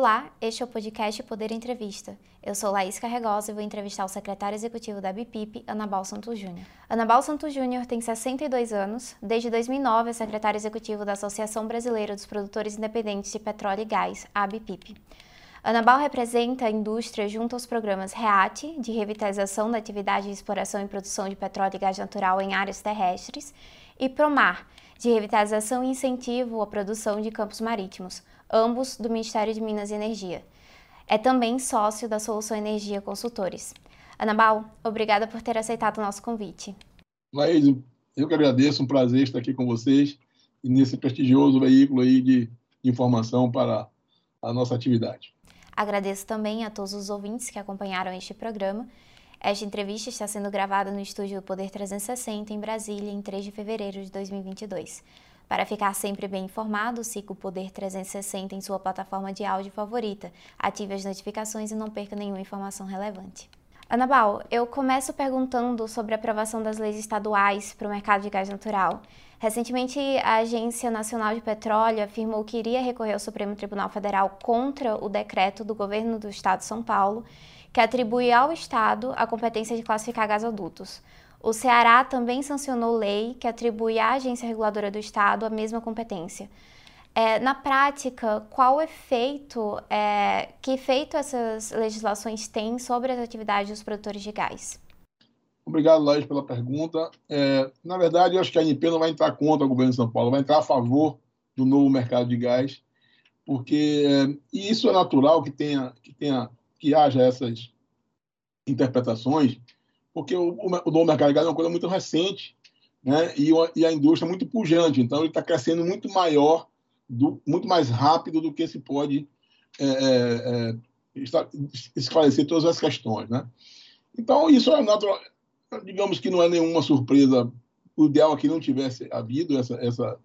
Olá, este é o podcast Poder Entrevista. Eu sou Laís Carregosa e vou entrevistar o secretário executivo da BIPIP, Anabal Santos Júnior. Anabal Santos Júnior tem 62 anos, desde 2009 é secretário executivo da Associação Brasileira dos Produtores Independentes de Petróleo e Gás, a BIPIP. Anabal representa a indústria junto aos programas REAT, de revitalização da atividade de exploração e produção de petróleo e gás natural em áreas terrestres, e PROMAR, de revitalização e incentivo à produção de campos marítimos, ambos do Ministério de Minas e Energia. É também sócio da Solução Energia Consultores. Anabal, obrigada por ter aceitado o nosso convite. Laís, eu que agradeço, um prazer estar aqui com vocês e nesse prestigioso veículo aí de informação para a nossa atividade. Agradeço também a todos os ouvintes que acompanharam este programa. Esta entrevista está sendo gravada no estúdio Poder 360 em Brasília em 3 de fevereiro de 2022. Para ficar sempre bem informado, siga o Poder 360 em sua plataforma de áudio favorita, ative as notificações e não perca nenhuma informação relevante. Anabal, eu começo perguntando sobre a aprovação das leis estaduais para o mercado de gás natural. Recentemente, a Agência Nacional de Petróleo afirmou que iria recorrer ao Supremo Tribunal Federal contra o decreto do governo do Estado de São Paulo, que atribui ao Estado a competência de classificar gasodutos. O Ceará também sancionou lei que atribui à agência reguladora do Estado a mesma competência. É, na prática, qual efeito, é, que efeito essas legislações têm sobre as atividades dos produtores de gás? Obrigado, Laís, pela pergunta. É, na verdade, eu acho que a ANP não vai entrar contra o governo de São Paulo, vai entrar a favor do novo mercado de gás, porque é, e isso é natural que tenha, que tenha, que haja essas interpretações, porque o, o de gás é uma coisa muito recente, né? E, e a indústria é muito pujante, então ele está crescendo muito maior, do, muito mais rápido do que se pode é, é, é esclarecer todas as questões, né? Então isso é natural, digamos que não é nenhuma surpresa. O ideal é que não tivesse havido essa, essa,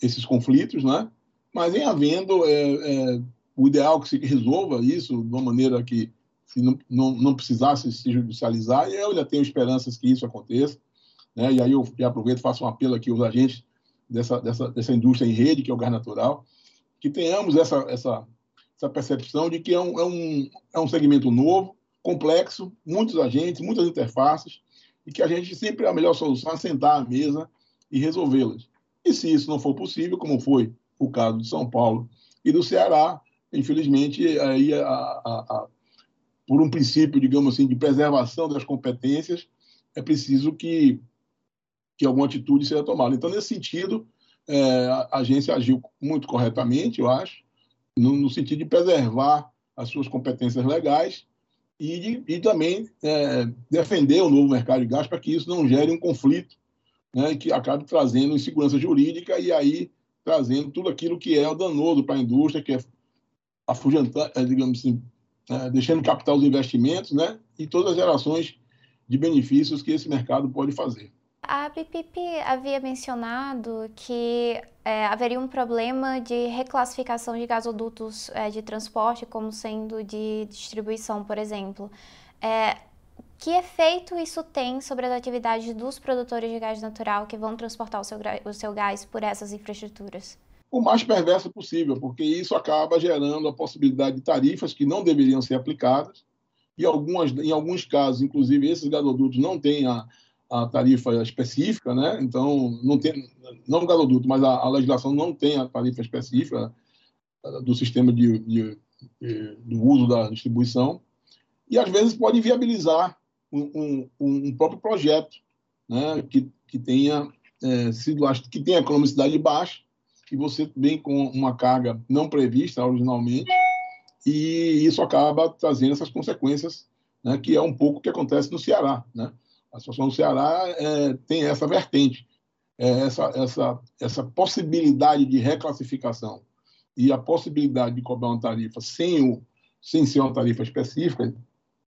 esses conflitos, né? Mas em havendo, é, é, o ideal é que se resolva isso de uma maneira que se não, não, não precisasse se judicializar, e eu ainda tenho esperanças que isso aconteça. Né? E aí eu aproveito e faço um apelo aqui aos agentes dessa, dessa, dessa indústria em rede, que é o gás natural, que tenhamos essa, essa, essa percepção de que é um, é, um, é um segmento novo, complexo, muitos agentes, muitas interfaces, e que a gente sempre a melhor solução é sentar à mesa e resolvê-las. E se isso não for possível, como foi o caso de São Paulo e do Ceará, infelizmente, aí a, a, a, por um princípio, digamos assim, de preservação das competências, é preciso que, que alguma atitude seja tomada. Então, nesse sentido, é, a agência agiu muito corretamente, eu acho, no, no sentido de preservar as suas competências legais e, de, e também é, defender o novo mercado de gás para que isso não gere um conflito né, que acabe trazendo insegurança jurídica e aí trazendo tudo aquilo que é danoso para a indústria, que é afugentar, é, digamos assim, é, deixando captar os investimentos né, e todas as gerações de benefícios que esse mercado pode fazer. A BPP havia mencionado que é, haveria um problema de reclassificação de gasodutos é, de transporte como sendo de distribuição, por exemplo. É, que efeito isso tem sobre as atividades dos produtores de gás natural que vão transportar o seu, o seu gás por essas infraestruturas? O mais perverso possível, porque isso acaba gerando a possibilidade de tarifas que não deveriam ser aplicadas, e algumas, em alguns casos, inclusive, esses gasodutos não têm a, a tarifa específica, né? Então, não tem, não o gasoduto, mas a, a legislação não tem a tarifa específica eh, do sistema de, de, de, do uso da distribuição, e às vezes pode viabilizar um, um, um próprio projeto, né? Que, que tenha é, sido que tenha economicidade baixa, e você vem com uma carga não prevista originalmente, e isso acaba trazendo essas consequências, né? Que é um pouco o que acontece no Ceará, né? A situação do Ceará é, tem essa vertente, é, essa, essa, essa possibilidade de reclassificação e a possibilidade de cobrar uma tarifa sem, o, sem ser uma tarifa específica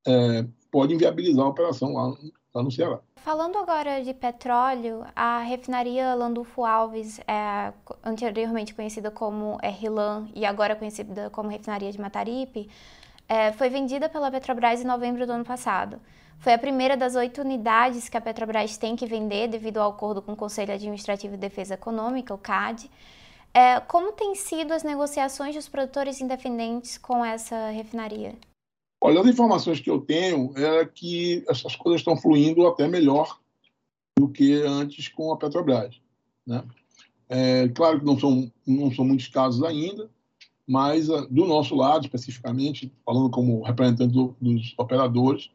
é, pode inviabilizar a operação lá, lá, Ceará. Falando agora de petróleo, a refinaria Landulfo Alves, é, anteriormente conhecida como RLAN e agora conhecida como refinaria de Mataripe, é, foi vendida pela Petrobras em novembro do ano passado. Foi a primeira das oito unidades que a Petrobras tem que vender devido ao acordo com o Conselho Administrativo de Defesa Econômica, o CAD. É, como têm sido as negociações dos produtores independentes com essa refinaria? Olha, as informações que eu tenho é que essas coisas estão fluindo até melhor do que antes com a Petrobras. Né? É, claro que não são, não são muitos casos ainda, mas ah, do nosso lado, especificamente, falando como representante do, dos operadores,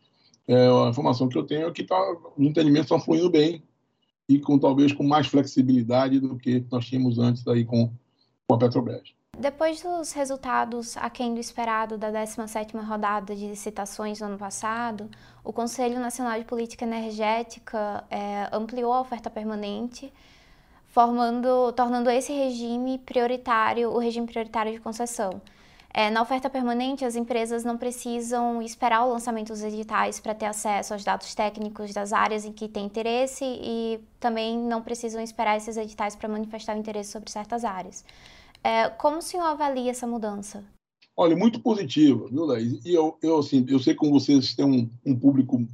é, a informação que eu tenho é que tá, os entendimentos estão fluindo bem e com talvez com mais flexibilidade do que nós tínhamos antes aí com, com a Petrobras. Depois dos resultados aquém do esperado da 17ª rodada de licitações no ano passado, o Conselho Nacional de Política Energética é, ampliou a oferta permanente, formando, tornando esse regime prioritário, o regime prioritário de concessão. É, na oferta permanente, as empresas não precisam esperar o lançamento dos editais para ter acesso aos dados técnicos das áreas em que têm interesse e também não precisam esperar esses editais para manifestar o interesse sobre certas áreas. É, como o senhor avalia essa mudança? Olha, muito positiva, viu, Laís? E eu, eu, assim, eu sei que vocês têm um, um público,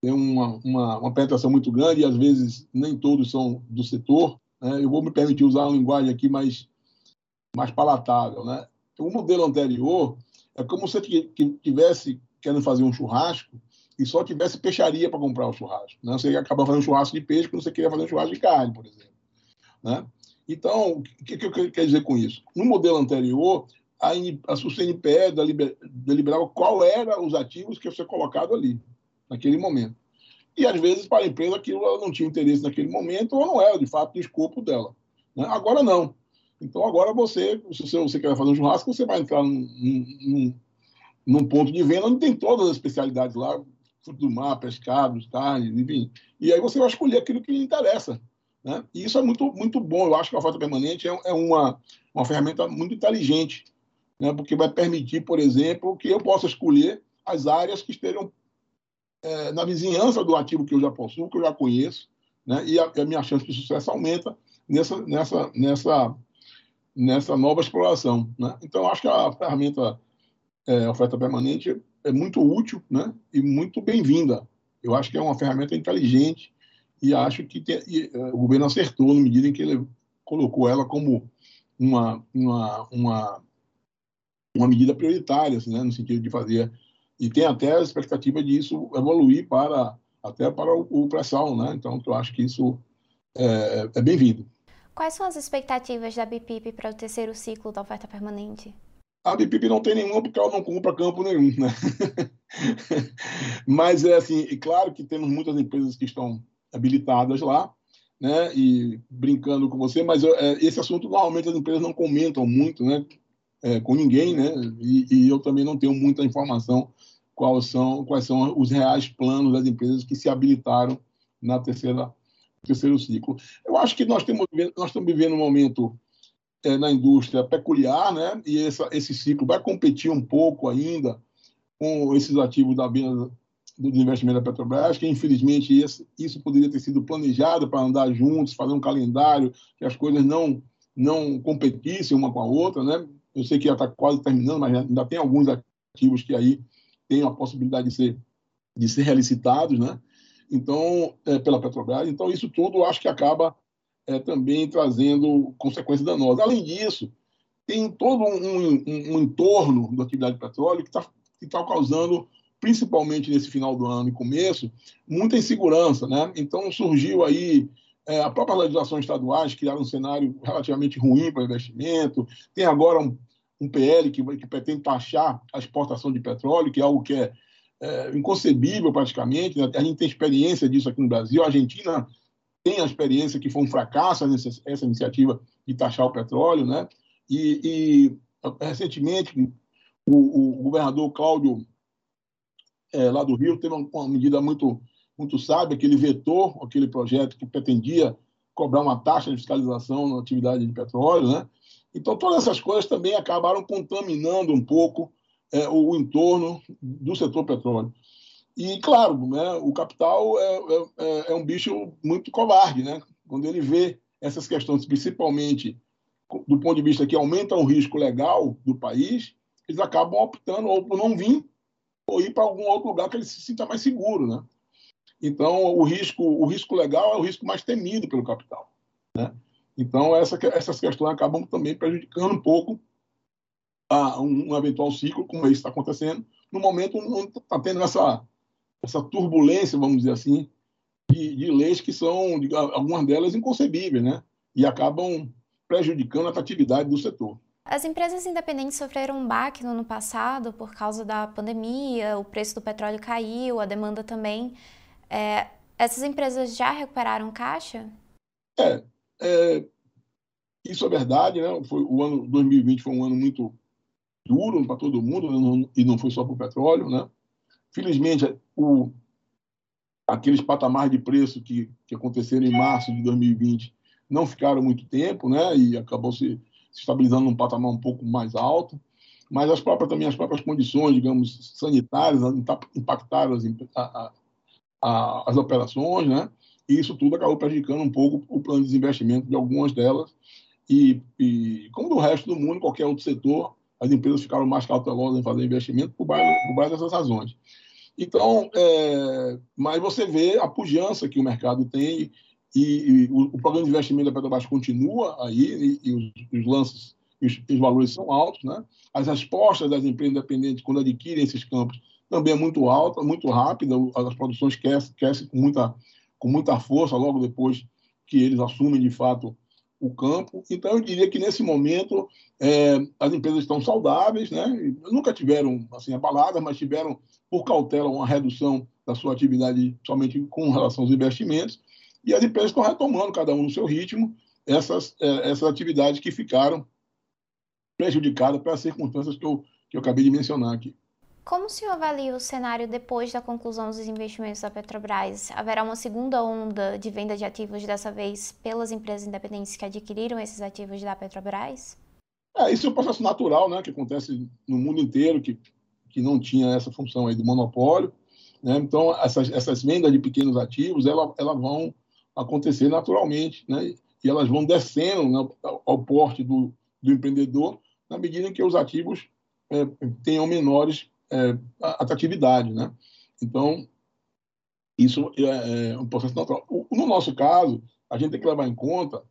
tem uma, uma, uma, penetração muito grande e às vezes nem todos são do setor. Né? Eu vou me permitir usar uma linguagem aqui mais, mais palatável. Né? O modelo anterior é como se você tivesse querendo fazer um churrasco e só tivesse peixaria para comprar o churrasco. Né? Você acaba fazendo churrasco de peixe quando você queria fazer um churrasco de carne, por exemplo. Né? Então, o que, que eu quero dizer com isso? No modelo anterior, a, a SUSENPE deliberava qual eram os ativos que ia ser colocado ali, naquele momento. E, às vezes, para a empresa, aquilo ela não tinha interesse naquele momento ou não era, de fato, do escopo dela. Né? Agora, não. Então, agora você, se você quer fazer um churrasco, você vai entrar num, num, num ponto de venda onde tem todas as especialidades lá, fruto do mar, pescados, carnes, enfim. E aí você vai escolher aquilo que lhe interessa. Né? E isso é muito, muito bom. Eu acho que a oferta permanente é, é uma, uma ferramenta muito inteligente, né? porque vai permitir, por exemplo, que eu possa escolher as áreas que estejam é, na vizinhança do ativo que eu já possuo, que eu já conheço, né? e a, a minha chance de sucesso aumenta nessa, nessa, nessa, nessa nova exploração. Né? Então, acho que a ferramenta é, oferta permanente é muito útil né? e muito bem-vinda. Eu acho que é uma ferramenta inteligente e acho que tem, e, uh, o governo acertou na medida em que ele colocou ela como uma, uma, uma, uma medida prioritária, assim, né, no sentido de fazer. E tem até a expectativa disso evoluir para até para o, o pré-sal, né? Então, eu acho que isso é, é bem-vindo. Quais são as expectativas da BIPIP para o terceiro ciclo da oferta permanente? A BIPIP não tem nenhuma porque ela não compra campo nenhum, né? Mas é assim, e claro que temos muitas empresas que estão habilitadas lá, né? E brincando com você, mas é, esse assunto normalmente as empresas não comentam muito, né? É, com ninguém, né? E, e, eu também não tenho muita informação quais são quais são os reais planos das empresas que se habilitaram na terceira terceiro ciclo. Eu acho que nós temos nós estamos vivendo um momento é, na indústria peculiar, né? E essa, esse ciclo vai competir um pouco ainda com esses ativos da venda do investimento da Petrobras, que infelizmente isso, isso poderia ter sido planejado para andar juntos, fazer um calendário, que as coisas não não competissem uma com a outra, né? Eu sei que já está quase terminando, mas ainda tem alguns ativos que aí têm a possibilidade de ser de ser relicitados, né? Então, é, pela Petrobras. Então, isso tudo acho que acaba é, também trazendo consequências danosas. Além disso, tem todo um, um, um entorno da atividade de petróleo que está que tá causando principalmente nesse final do ano e começo, muita insegurança, né? Então surgiu aí é, a própria legislação estaduais criaram um cenário relativamente ruim para investimento. Tem agora um, um PL que, que, pretende taxar a exportação de petróleo, que é algo que é, é inconcebível praticamente. Né? A gente tem experiência disso aqui no Brasil. A Argentina tem a experiência que foi um fracasso essa, essa iniciativa de taxar o petróleo, né? E, e recentemente o, o governador Cláudio é, lá do Rio, teve uma, medida muito, muito sábia, que ele vetou aquele projeto que pretendia cobrar uma taxa de fiscalização na atividade de petróleo. Né? Então, todas essas coisas também acabaram contaminando um pouco é, o, o, entorno do setor petróleo. E, claro, né, o capital é, é, é, é um bicho muito covarde. Né? Quando ele vê essas questões, principalmente do ponto de vista que aumentam o risco legal do país, eles acabam optando ou por não vir ou ir para algum outro lugar que ele se sinta mais seguro, né? Então, o risco, o risco legal é o risco mais temido pelo capital, né? Então, essa, essas questões acabam também prejudicando um pouco a, um, eventual ciclo, como esse está acontecendo, no momento onde está tendo essa, essa turbulência, vamos dizer assim, de, de leis que são, de, algumas delas, inconcebíveis, né? E acabam prejudicando a atratividade do setor. As empresas independentes sofreram um baque no ano passado por causa da pandemia, o preço do petróleo caiu, a demanda também. É, essas empresas já recuperaram caixa? É, é, isso é verdade, né? Foi, o ano 2020 foi um ano muito duro para todo mundo não, e não foi só para o petróleo, né? Felizmente, o, aqueles patamares de preço que, que aconteceram em março de 2020 não ficaram muito tempo, né? E acabou se estabilizando num patamar um pouco mais alto, mas as próprias também as próprias condições, digamos, sanitárias impactaram as, a, a, as operações, né? E isso tudo acabou prejudicando um pouco o plano de desinvestimento de algumas delas. E, e como do resto do mundo, qualquer outro setor, as empresas ficaram mais cautelosas em fazer investimento por base, por base dessas razões. Então, é, mas você vê a pujança que o mercado tem e, e o, o, programa de investimento da Petrobras continua aí, e, e os, os, lances, os, os, valores são altos, né? As respostas das empresas independentes quando adquirem esses campos também é muito alta, muito rápida, as produções crescem, crescem com, muita, com muita força logo depois que eles assumem de fato o campo. Então, eu diria que nesse momento é, as empresas estão saudáveis, né? nunca tiveram assim abaladas, mas tiveram por cautela uma redução da sua atividade somente com relação aos investimentos e as empresas estão retomando, cada um no seu ritmo, essas, é, essas atividades que ficaram prejudicadas pelas circunstâncias que eu, que eu acabei de mencionar aqui. Como o senhor avalia o cenário depois da conclusão dos investimentos da Petrobras? Haverá uma segunda onda de venda de ativos, dessa vez pelas empresas independentes que adquiriram esses ativos da Petrobras? É, isso é um processo natural, né, que acontece no mundo inteiro, que, que não tinha essa função aí do monopólio. Né? Então, essas, essas vendas de pequenos ativos, elas ela vão acontecer naturalmente, né? E elas vão descendo né, ao porte do, do empreendedor na medida em que os ativos é, tenham menores é, atratividade, né? Então, isso é, é um processo natural. O, no nosso caso, a gente tem que levar em conta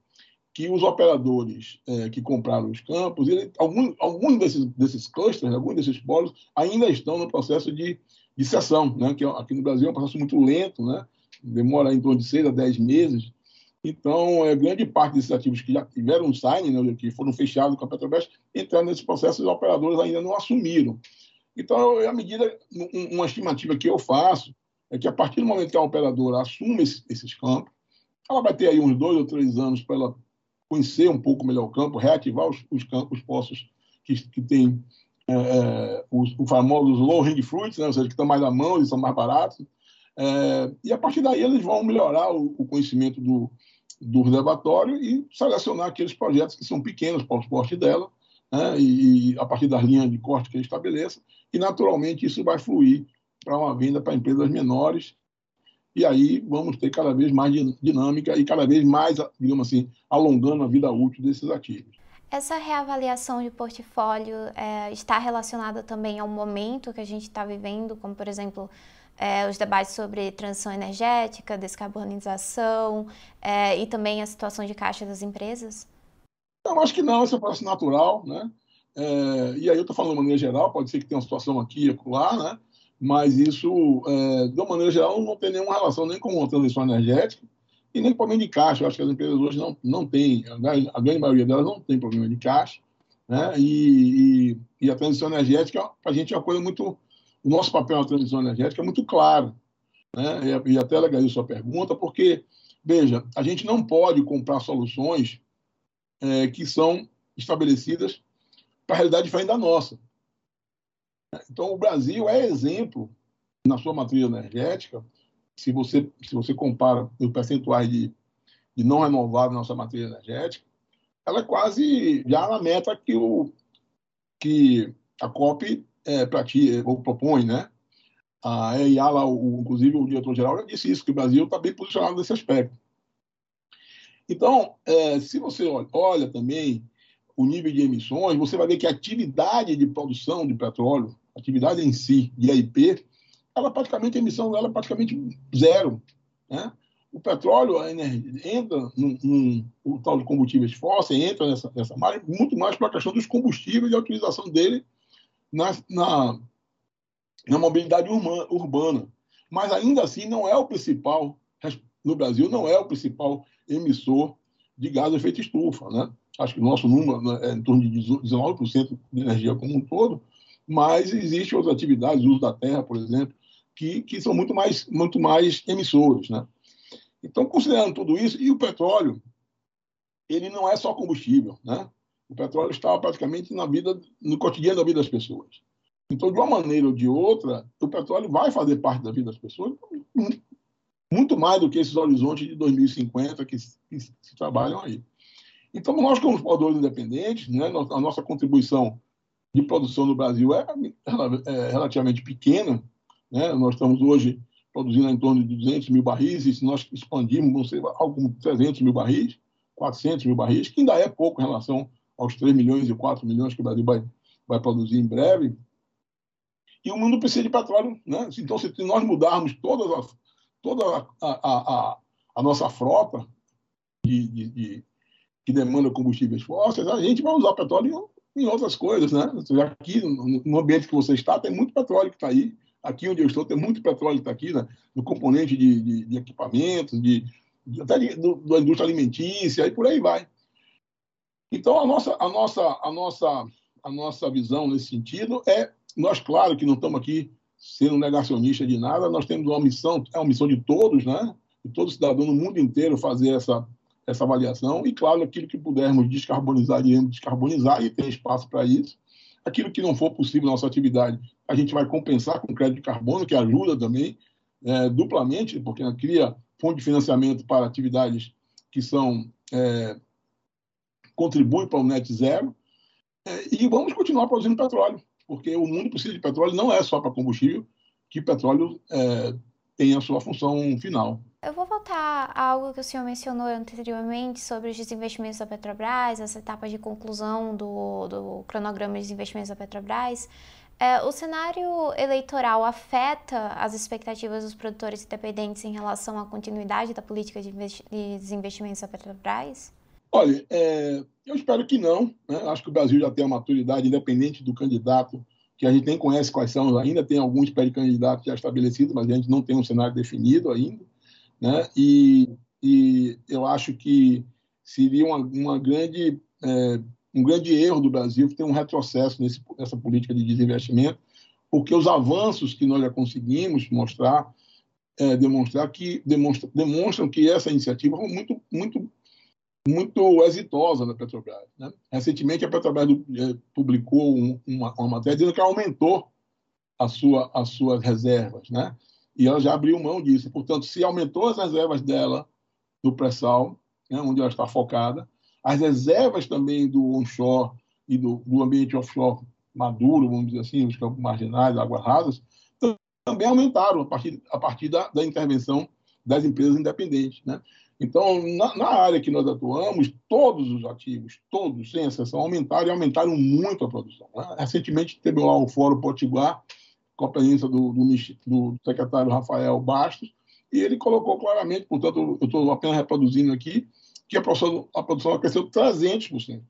que os operadores é, que compraram os campos, ele, alguns, desses, desses clusters, alguns desses polos, ainda estão no processo de, de cessão, né? que aqui no Brasil é um processo muito lento, né? Demora em torno de seis a dez meses. Então, é, grande parte desses ativos que já tiveram um sign, né, que foram fechados com a Petrobras, entraram nesse processo e os operadores ainda não assumiram. Então, à medida, uma estimativa que eu faço é que a partir do momento que a operadora assume esses, esses campos, ela vai ter aí uns dois ou três anos para ela conhecer um pouco melhor o campo, reativar os, os campos, os poços que, que têm é, é os, os famosos low hang fruits, né, ou seja, que estão mais à mão e são mais baratos, é, e a partir daí eles vão melhorar o, o conhecimento do, do reservatório e selecionar aqueles projetos que são pequenos para o suporte dela, né, e, a partir das linhas de corte que ele estabeleça, e naturalmente isso vai fluir para uma venda para empresas menores, e aí vamos ter cada vez mais dinâmica e cada vez mais, digamos assim, alongando a vida útil desses ativos. Essa reavaliação de portfólio é, está relacionada também ao momento que a gente está vivendo, como por exemplo é, os debates sobre transição energética, descarbonização é, e também a situação de caixa das empresas? Eu acho que não, isso é um processo natural, né? É, e aí eu estou falando de maneira geral, pode ser que tenha uma situação aqui e lá, né? Mas isso, é, de uma maneira geral, não tem nenhuma relação nem com a transição energética e nem com problema de caixa. Eu acho que as empresas hoje não, não têm, a grande maioria delas não tem problema de caixa, né? E, e, e a transição energética, para a gente, é uma coisa muito o nosso papel na transição energética é muito claro. Né? E até legal sua pergunta, porque, veja, a gente não pode comprar soluções é, que são estabelecidas para a realidade diferente da nossa. Então, o Brasil é exemplo na sua matriz energética, se você, se você compara os percentuais de, de não renovável na nossa matriz energética, ela é quase já na meta que, o, que a COP é, pratica, ou propõe, né? A EIA, lá, o, inclusive o diretor-geral, já disse isso, que o Brasil está bem posicionado nesse aspecto. Então, é, se você olha, olha, também o nível de emissões, você vai ver que a atividade de produção de petróleo, atividade em si, de AIP, ela praticamente, a emissão dela é praticamente zero. Né? o petróleo, a energia, entra no o tal de combustíveis fósseis, entra nessa, nessa margem, muito mais para a questão dos combustíveis e a utilização dele na, na, na mobilidade urbana. Mas ainda assim não é o principal, no Brasil, não é o principal emissor de gás de efeito estufa. Né? Acho que o nosso número né, é em torno de 19% de energia como um todo, mas existem outras atividades, o uso da terra, por exemplo, que, que são muito mais, muito mais emissores. Né? Então, considerando tudo isso, e o petróleo, ele não é só combustível. Né? O petróleo está praticamente na vida, no cotidiano da vida das pessoas. Então, de uma maneira ou de outra, o petróleo vai fazer parte da vida das pessoas, muito mais do que esses horizontes de 2050 que, que se trabalham aí. Então, nós, como produtores independentes, né, a nossa contribuição de produção no Brasil é, é relativamente pequena. Né? Nós estamos hoje produzindo em torno de 200 mil barris, e se nós expandirmos, vão ser como 300 mil barris, 400 mil barris, que ainda é pouco em relação aos 3 milhões e 4 milhões que o Brasil vai, vai produzir em breve. E o mundo precisa de petróleo. Né? Então, se nós mudarmos todas as, toda a, a, a, a nossa frota de, de, de, que demanda combustíveis fósseis, a gente vai usar petróleo em, em outras coisas. Né? Aqui, no ambiente que você está, tem muito petróleo que está aí. Aqui onde eu estou, tem muito petróleo que está aqui, né? no componente de, de, de equipamentos, de, de até do, da indústria alimentícia, e por aí vai. Então, a nossa, a, nossa, a, nossa, a nossa visão nesse sentido é, nós, claro, que não estamos aqui sendo negacionista de nada, nós temos uma missão, é uma missão de todos, né? de todo cidadão no mundo inteiro fazer essa, essa avaliação, e, claro, aquilo que pudermos descarbonizar, iremos descarbonizar, e tem espaço para isso. Aquilo que não for possível na nossa atividade, a gente vai compensar com crédito de carbono, que ajuda também é, duplamente, porque cria fonte de financiamento para atividades que são é, contribuem para o net zero, é, e vamos continuar produzindo petróleo porque o mundo precisa de petróleo, não é só para combustível, que petróleo é, tem a sua função final. Eu vou voltar a algo que o senhor mencionou anteriormente sobre os desinvestimentos da Petrobras, essa etapa de conclusão do, do cronograma de desinvestimentos da Petrobras. É, o cenário eleitoral afeta as expectativas dos produtores independentes em relação à continuidade da política de, de desinvestimentos da Petrobras? Olha, é, eu espero que não. Né? Acho que o Brasil já tem uma maturidade, independente do candidato, que a gente nem conhece quais são, ainda tem alguns pré-candidatos já estabelecidos, mas a gente não tem um cenário definido ainda. Né? E, e eu acho que seria uma, uma grande, é, um grande erro do Brasil ter um retrocesso nesse, nessa política de desinvestimento, porque os avanços que nós já conseguimos mostrar, é, demonstrar que demonstra, demonstram que essa iniciativa foi muito, muito muito exitosa da Petrobras. Né? Recentemente, a Petrobras eh, publicou uma, uma, matéria dizendo que aumentou a sua, as suas reservas, né? e ela já abriu mão disso. Portanto, se aumentou as reservas dela do pré-sal, né, onde ela está focada, as reservas também do onshore e do, do ambiente offshore maduro, vamos dizer assim, os campos marginais, águas rasas, também aumentaram a partir, a partir da, da intervenção das empresas independentes. Né? Então, na, na, área que nós atuamos, todos os ativos, todos, sem exceção, aumentaram e aumentaram muito a produção. Né? Recentemente teve lá o Fórum Potiguar, com a presença do, do, do, secretário Rafael Bastos, e ele colocou claramente, portanto, eu estou apenas reproduzindo aqui, que a produção, a produção cresceu 300%.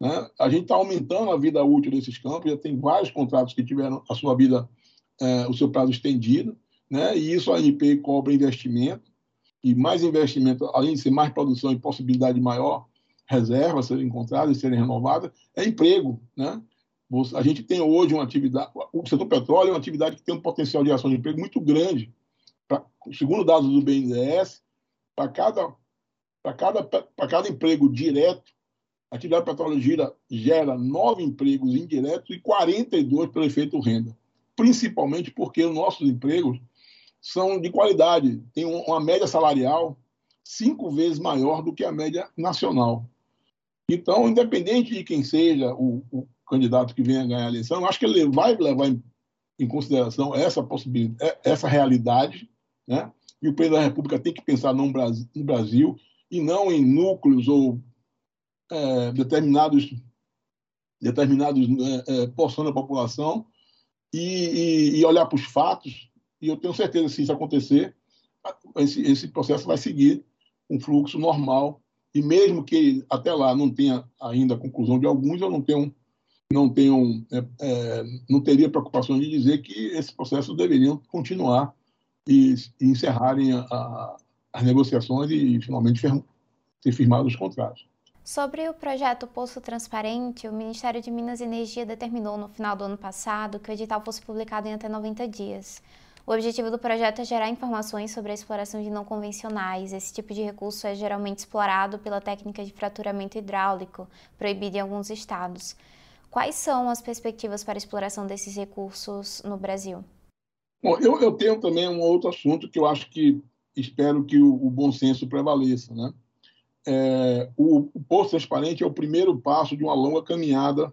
Né? A gente está aumentando a vida útil desses campos, já tem vários contratos que tiveram a sua vida, eh, o seu prazo estendido, né? e isso a ANP cobra investimento, e mais investimento, além de ser mais produção e possibilidade de maior reserva serem encontradas e serem renovadas, é emprego. Né? A gente tem hoje uma atividade, o setor petróleo é uma atividade que tem um potencial de ação de emprego muito grande. Pra, segundo dados do BNDES, para cada, cada, cada emprego direto, a atividade petróleo gira, gera nove empregos indiretos e 42 pelo efeito renda. Principalmente porque os nossos empregos são de qualidade, tem uma média salarial cinco vezes maior do que a média nacional. Então, independente de quem seja o, o candidato que venha ganhar a eleição, acho que ele vai levar em, em consideração essa possibilidade, é, essa realidade, né? E o presidente da República tem que pensar no Brasil, no Brasil e não em núcleos ou é, determinados determinados é, é, porções da população e, e, e olhar para os fatos e eu tenho certeza se isso acontecer, esse, esse processo vai seguir um fluxo normal e mesmo que até lá não tenha ainda a conclusão de alguns, eu não tenho não tenho é, é, não teria preocupação de dizer que esses processos deveriam continuar e, e encerrarem a, a, as negociações e finalmente ser firmados os contratos. Sobre o projeto Poço Transparente, o Ministério de Minas e Energia determinou no final do ano passado que o edital fosse publicado em até 90 dias. O objetivo do projeto é gerar informações sobre a exploração de não convencionais. Esse tipo de recurso é geralmente explorado pela técnica de fraturamento hidráulico, proibida em alguns estados. Quais são as perspectivas para a exploração desses recursos no Brasil? Bom, eu, eu tenho também um outro assunto que eu acho que espero que o, o bom senso prevaleça, né? é, o, o Transparente é o primeiro passo de uma longa caminhada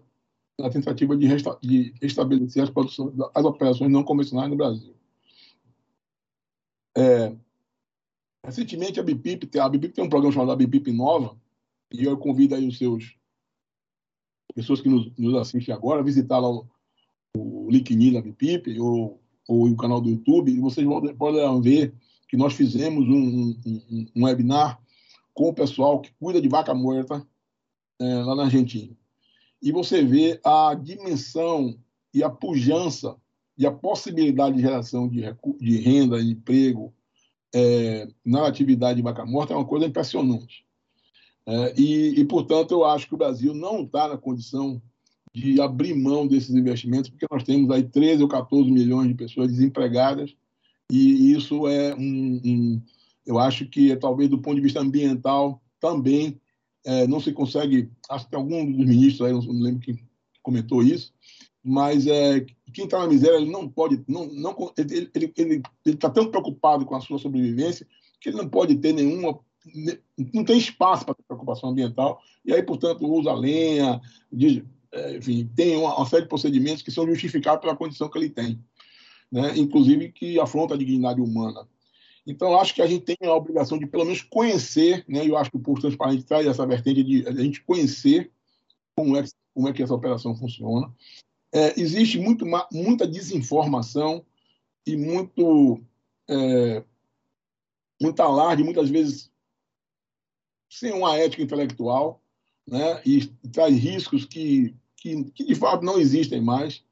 na tentativa de, de estabelecer as, as, operações não convencionais no Brasil. É, recentemente, a BIPIP, a BIPIP tem um programa chamado BIPIP Nova, e eu convido aí os seus pessoas que nos, nos assistem agora a visitar lá o, o LinkedIn da BIPIP ou, ou o canal do YouTube, e vocês podem ver que nós fizemos um, um, um webinar com o pessoal que cuida de vaca morta é, lá na Argentina. E você vê a dimensão e a pujança e a possibilidade de geração de, de renda, de emprego é, na atividade de vaca morta é uma coisa impressionante. É, e, e, portanto, eu acho que o Brasil não está na condição de abrir mão desses investimentos, porque nós temos aí 13 ou 14 milhões de pessoas desempregadas, e isso é um, um eu acho que, talvez, do ponto de vista ambiental, também é, não se consegue. Acho que algum dos ministros aí, não lembro quem comentou isso, mas é, quem está na miséria ele não pode, não, não ele está ele, tá tão preocupado com a sua sobrevivência que ele não pode ter nenhuma, não tem espaço para preocupação ambiental e aí, portanto, usa lenha, diz, é, enfim, tem uma, série de procedimentos que são justificados pela condição que ele tem, né? inclusive que afronta a dignidade humana. Então, acho que a gente tem a obrigação de, pelo menos, conhecer, né? eu acho que o Pulso Transparente traz essa vertente de a gente conhecer como é, como é que essa operação funciona. É, existe muito, muita desinformação e muito, é, muito alarde, muitas vezes sem uma ética intelectual, né? e traz riscos que, que, que, de fato não existem mais.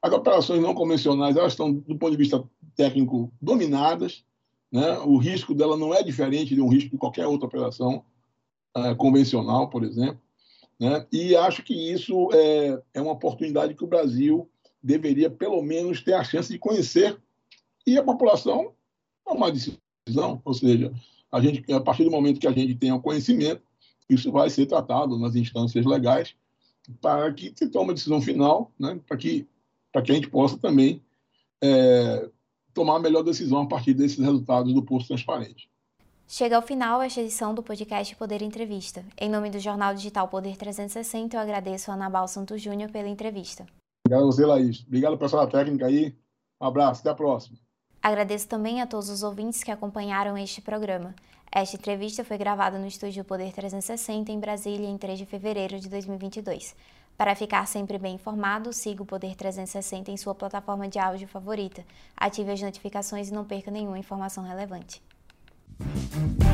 As operações não convencionais elas estão, do ponto de vista técnico, dominadas, né? O risco dela não é diferente de um risco de qualquer outra operação uh, convencional, por exemplo. Né? E acho que isso é, é uma oportunidade que o Brasil deveria, pelo menos, ter a chance de conhecer e a população tomar decisão. Ou seja, a, gente, a partir do momento que a gente tenha o conhecimento, isso vai ser tratado nas instâncias legais para que se tome a decisão final, né? para, que, que a gente possa também é, tomar a melhor decisão a partir desses resultados do Pulso Transparente. Chega ao final esta edição do podcast Poder Entrevista. Em nome do jornal digital Poder 360, eu agradeço a Anabal Santos Júnior pela entrevista. Obrigado a você, Laís. Obrigado, pessoal da técnica aí. Um abraço, até a próxima. Agradeço também a todos os ouvintes que acompanharam este programa. Esta entrevista foi gravada no estúdio Poder 360 em Brasília em 3 de fevereiro de 2022. Para ficar sempre bem informado, siga o Poder 360 em sua plataforma de áudio favorita. Ative as notificações e não perca nenhuma informação relevante. Thank you.